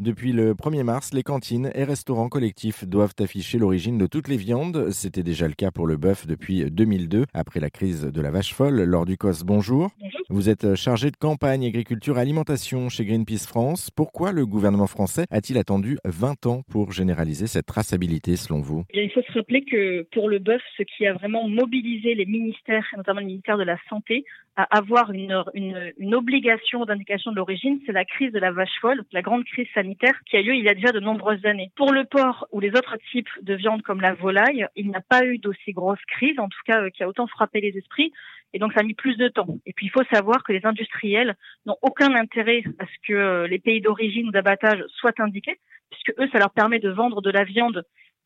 Depuis le 1er mars, les cantines et restaurants collectifs doivent afficher l'origine de toutes les viandes. C'était déjà le cas pour le bœuf depuis 2002, après la crise de la vache folle. Lors du COS, bonjour. Bonjour. Vous êtes chargé de campagne agriculture alimentation chez Greenpeace France. Pourquoi le gouvernement français a-t-il attendu 20 ans pour généraliser cette traçabilité selon vous? Eh il faut se rappeler que pour le bœuf, ce qui a vraiment mobilisé les ministères, notamment le ministère de la Santé, à avoir une, une, une obligation d'indication de l'origine, c'est la crise de la vache folle, la grande crise sanitaire qui a lieu il y a déjà de nombreuses années. Pour le porc ou les autres types de viande comme la volaille, il n'y a pas eu d'aussi grosse crise, en tout cas euh, qui a autant frappé les esprits, et donc ça a mis plus de temps. Et puis il faut savoir que les industriels n'ont aucun intérêt à ce que euh, les pays d'origine ou d'abattage soient indiqués, puisque eux, ça leur permet de vendre de la viande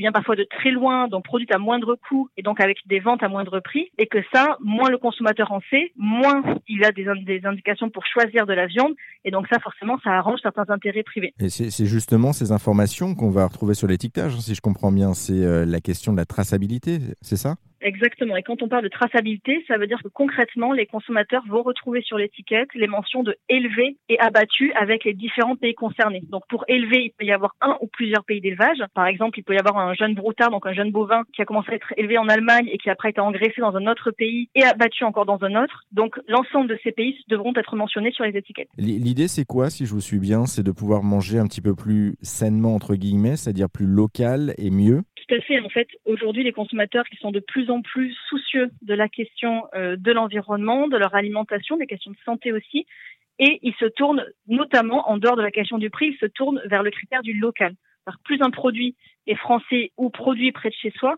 vient parfois de très loin, donc produite à moindre coût et donc avec des ventes à moindre prix, et que ça, moins le consommateur en sait, moins il a des, indications pour choisir de la viande, et donc ça, forcément, ça arrange certains intérêts privés. Et c'est justement ces informations qu'on va retrouver sur l'étiquetage, si je comprends bien. C'est euh, la question de la traçabilité, c'est ça? Exactement. Et quand on parle de traçabilité, ça veut dire que concrètement, les consommateurs vont retrouver sur l'étiquette les mentions de élevé et abattu avec les différents pays concernés. Donc pour élevé, il peut y avoir un ou plusieurs pays d'élevage. Par exemple, il peut y avoir un jeune broutard, donc un jeune bovin qui a commencé à être élevé en Allemagne et qui après a été engraissé dans un autre pays et abattu encore dans un autre. Donc l'ensemble de ces pays devront être mentionnés sur les étiquettes. L'idée, c'est quoi, si je vous suis bien C'est de pouvoir manger un petit peu plus sainement, entre guillemets, c'est-à-dire plus local et mieux? À fait. En fait, aujourd'hui, les consommateurs qui sont de plus en plus soucieux de la question euh, de l'environnement, de leur alimentation, des questions de santé aussi, et ils se tournent, notamment en dehors de la question du prix, ils se tournent vers le critère du local. Plus un produit est français ou produit près de chez soi,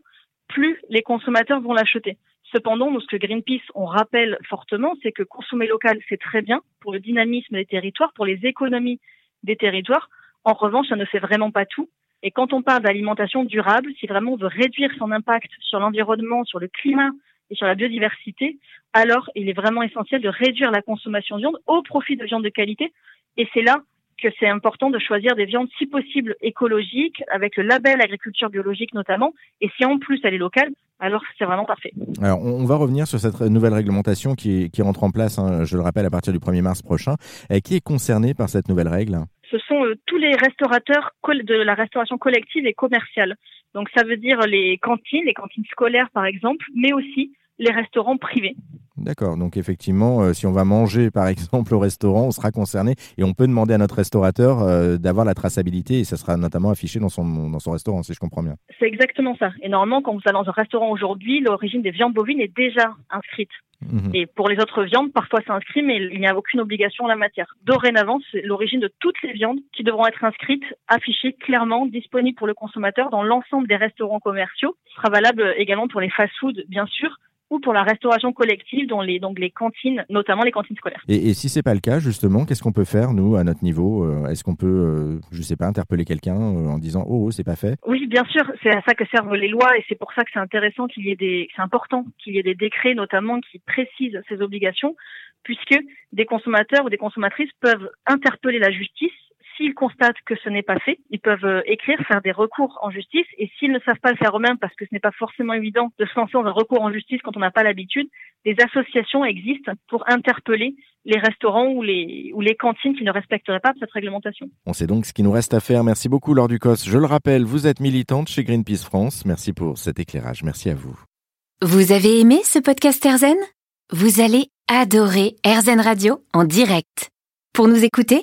plus les consommateurs vont l'acheter. Cependant, nous, ce que Greenpeace, on rappelle fortement, c'est que consommer local, c'est très bien pour le dynamisme des territoires, pour les économies des territoires. En revanche, ça ne fait vraiment pas tout. Et quand on parle d'alimentation durable, si vraiment on veut réduire son impact sur l'environnement, sur le climat et sur la biodiversité, alors il est vraiment essentiel de réduire la consommation de viande au profit de viande de qualité. Et c'est là que c'est important de choisir des viandes si possible écologiques, avec le label agriculture biologique notamment. Et si en plus elle est locale, alors c'est vraiment parfait. Alors on va revenir sur cette nouvelle réglementation qui, rentre en place, hein, je le rappelle, à partir du 1er mars prochain. Qui est concerné par cette nouvelle règle? Ce sont euh, tous les restaurateurs de la restauration collective et commerciale. Donc ça veut dire les cantines, les cantines scolaires par exemple, mais aussi les restaurants privés. D'accord, donc effectivement, euh, si on va manger par exemple au restaurant, on sera concerné et on peut demander à notre restaurateur euh, d'avoir la traçabilité et ça sera notamment affiché dans son, dans son restaurant, si je comprends bien. C'est exactement ça. Et normalement, quand vous allez dans un restaurant aujourd'hui, l'origine des viandes bovines est déjà inscrite. Mhm. Et pour les autres viandes, parfois c'est inscrit, mais il n'y a aucune obligation en la matière. Dorénavant, c'est l'origine de toutes les viandes qui devront être inscrites, affichées clairement, disponibles pour le consommateur dans l'ensemble des restaurants commerciaux. Ce sera valable également pour les fast-foods, bien sûr, ou pour la restauration collective, dont les, donc les cantines, notamment les cantines scolaires. Et, et si c'est pas le cas, justement, qu'est-ce qu'on peut faire, nous, à notre niveau euh, Est-ce qu'on peut, euh, je sais pas, interpeller quelqu'un euh, en disant oh, oh c'est pas fait? Oui, bien sûr, c'est à ça que servent les lois et c'est pour ça que c'est intéressant qu'il y ait des, c'est important qu'il y ait des décrets, notamment, qui précisent ces obligations, puisque des consommateurs ou des consommatrices peuvent interpeller la justice S'ils constatent que ce n'est pas fait, ils peuvent euh, écrire, faire des recours en justice. Et s'ils ne savent pas le faire eux-mêmes, parce que ce n'est pas forcément évident de se lancer dans un recours en justice quand on n'a pas l'habitude, des associations existent pour interpeller les restaurants ou les, ou les cantines qui ne respecteraient pas cette réglementation. On sait donc ce qu'il nous reste à faire. Merci beaucoup, Laure Ducos. Je le rappelle, vous êtes militante chez Greenpeace France. Merci pour cet éclairage. Merci à vous. Vous avez aimé ce podcast Erzen Vous allez adorer Erzen Radio en direct. Pour nous écouter,